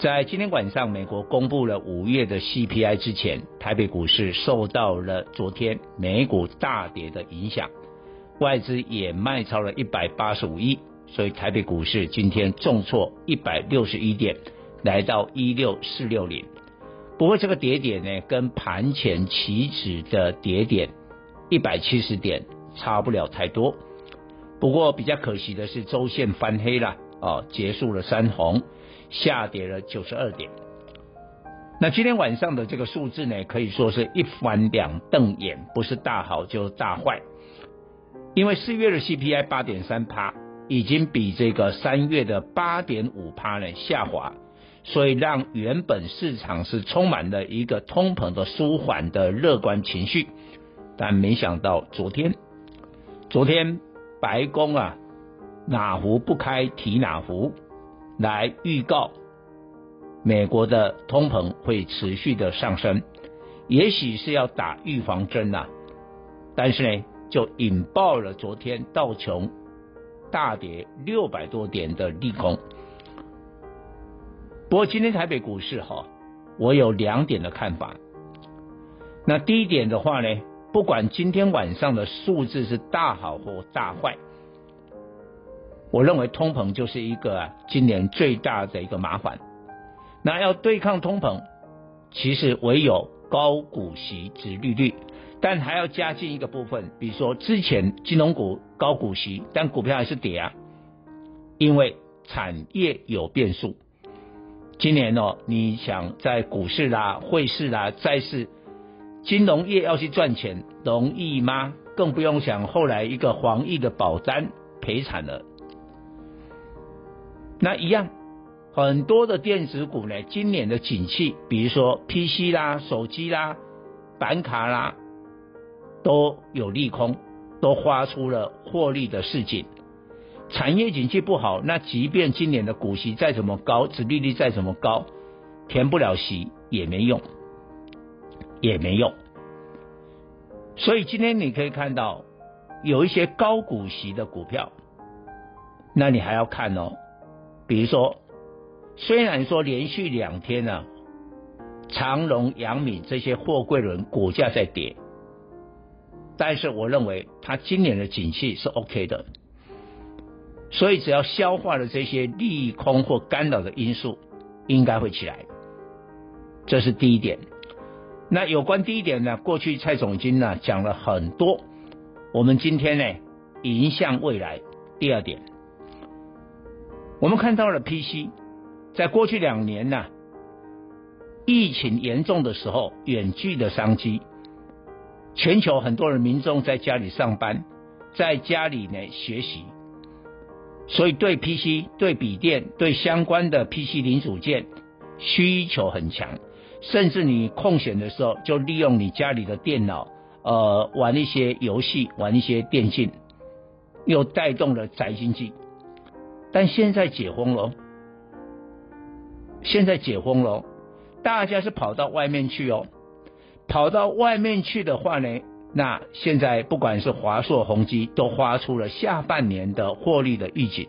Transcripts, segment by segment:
在今天晚上，美国公布了五月的 CPI 之前，台北股市受到了昨天美股大跌的影响，外资也卖超了一百八十五亿，所以台北股市今天重挫一百六十一点，来到一六四六零。不过这个跌点呢，跟盘前期指的跌点一百七十点。差不了太多，不过比较可惜的是周线翻黑了哦，结束了三红，下跌了九十二点。那今天晚上的这个数字呢，可以说是一翻两瞪眼，不是大好就是大坏。因为四月的 CPI 八点三趴，已经比这个三月的八点五趴呢下滑，所以让原本市场是充满了一个通膨的舒缓的乐观情绪，但没想到昨天。昨天白宫啊，哪壶不开提哪壶，来预告美国的通膨会持续的上升，也许是要打预防针呐、但是呢，就引爆了昨天道琼大跌六百多点的利空。不过今天台北股市哈，我有两点的看法。那第一点的话呢？不管今天晚上的数字是大好或大坏，我认为通膨就是一个今年最大的一个麻烦。那要对抗通膨，其实唯有高股息、殖利率，但还要加进一个部分，比如说之前金融股高股息，但股票还是跌啊，因为产业有变数。今年哦，你想在股市啦、汇市啦、债市。金融业要去赚钱容易吗？更不用想后来一个防疫的保单赔惨了。那一样，很多的电子股呢，今年的景气，比如说 PC 啦、手机啦、板卡啦，都有利空，都发出了获利的示警。产业景气不好，那即便今年的股息再怎么高，殖利率再怎么高，填不了息也没用。也没用，所以今天你可以看到有一些高股息的股票，那你还要看哦。比如说，虽然说连续两天呢、长荣、阳明这些货柜轮股价在跌，但是我认为它今年的景气是 OK 的，所以只要消化了这些利空或干扰的因素，应该会起来。这是第一点。那有关第一点呢，过去蔡总经呢讲了很多，我们今天呢迎向未来。第二点，我们看到了 PC，在过去两年呢，疫情严重的时候，远距的商机，全球很多人民众在家里上班，在家里呢学习，所以对 PC、对笔电、对相关的 PC 零组件需求很强。甚至你空闲的时候，就利用你家里的电脑，呃，玩一些游戏，玩一些电竞，又带动了宅经济。但现在解封了，现在解封了，大家是跑到外面去哦。跑到外面去的话呢，那现在不管是华硕、宏基，都发出了下半年的获利的预警。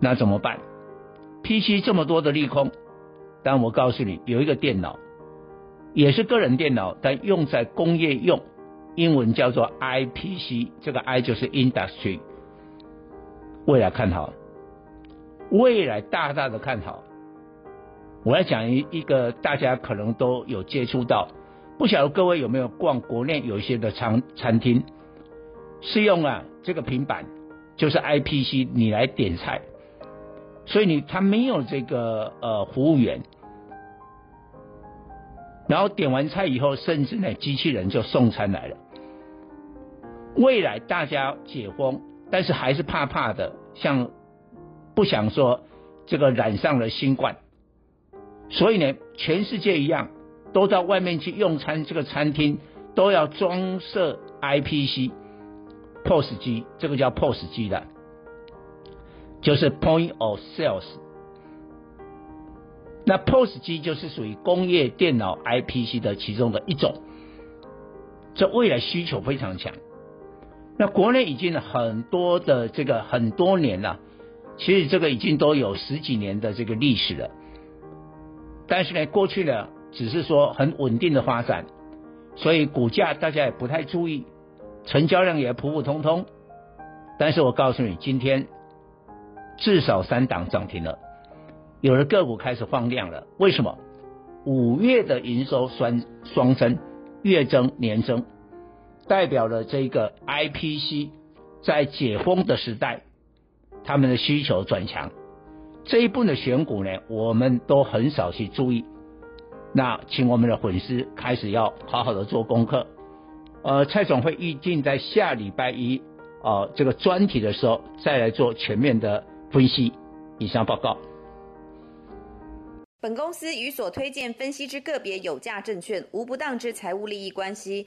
那怎么办？PC 这么多的利空。但我告诉你，有一个电脑，也是个人电脑，但用在工业用，英文叫做 IPC，这个 I 就是 Industry，未来看好，未来大大的看好。我要讲一一个大家可能都有接触到，不晓得各位有没有逛国内有一些的餐餐厅，是用啊这个平板，就是 IPC 你来点菜，所以你他没有这个呃服务员，然后点完菜以后，甚至呢机器人就送餐来了。未来大家解封，但是还是怕怕的，像不想说这个染上了新冠，所以呢全世界一样。都到外面去用餐，这个餐厅都要装设 IPC POS 机，这个叫 POS 机的，就是 Point of Sales。那 POS 机就是属于工业电脑 IPC 的其中的一种，这未来需求非常强。那国内已经很多的这个很多年了，其实这个已经都有十几年的这个历史了，但是呢，过去呢。只是说很稳定的发展，所以股价大家也不太注意，成交量也普普通通。但是我告诉你，今天至少三档涨停了，有的个股开始放量了。为什么？五月的营收双双增，月增年增，代表了这个 IPC 在解封的时代，他们的需求转强。这一部分的选股呢，我们都很少去注意。那请我们的粉丝开始要好好的做功课，呃，蔡总会预计在下礼拜一，呃，这个专题的时候再来做全面的分析。以上报告。本公司与所推荐分析之个别有价证券无不当之财务利益关系。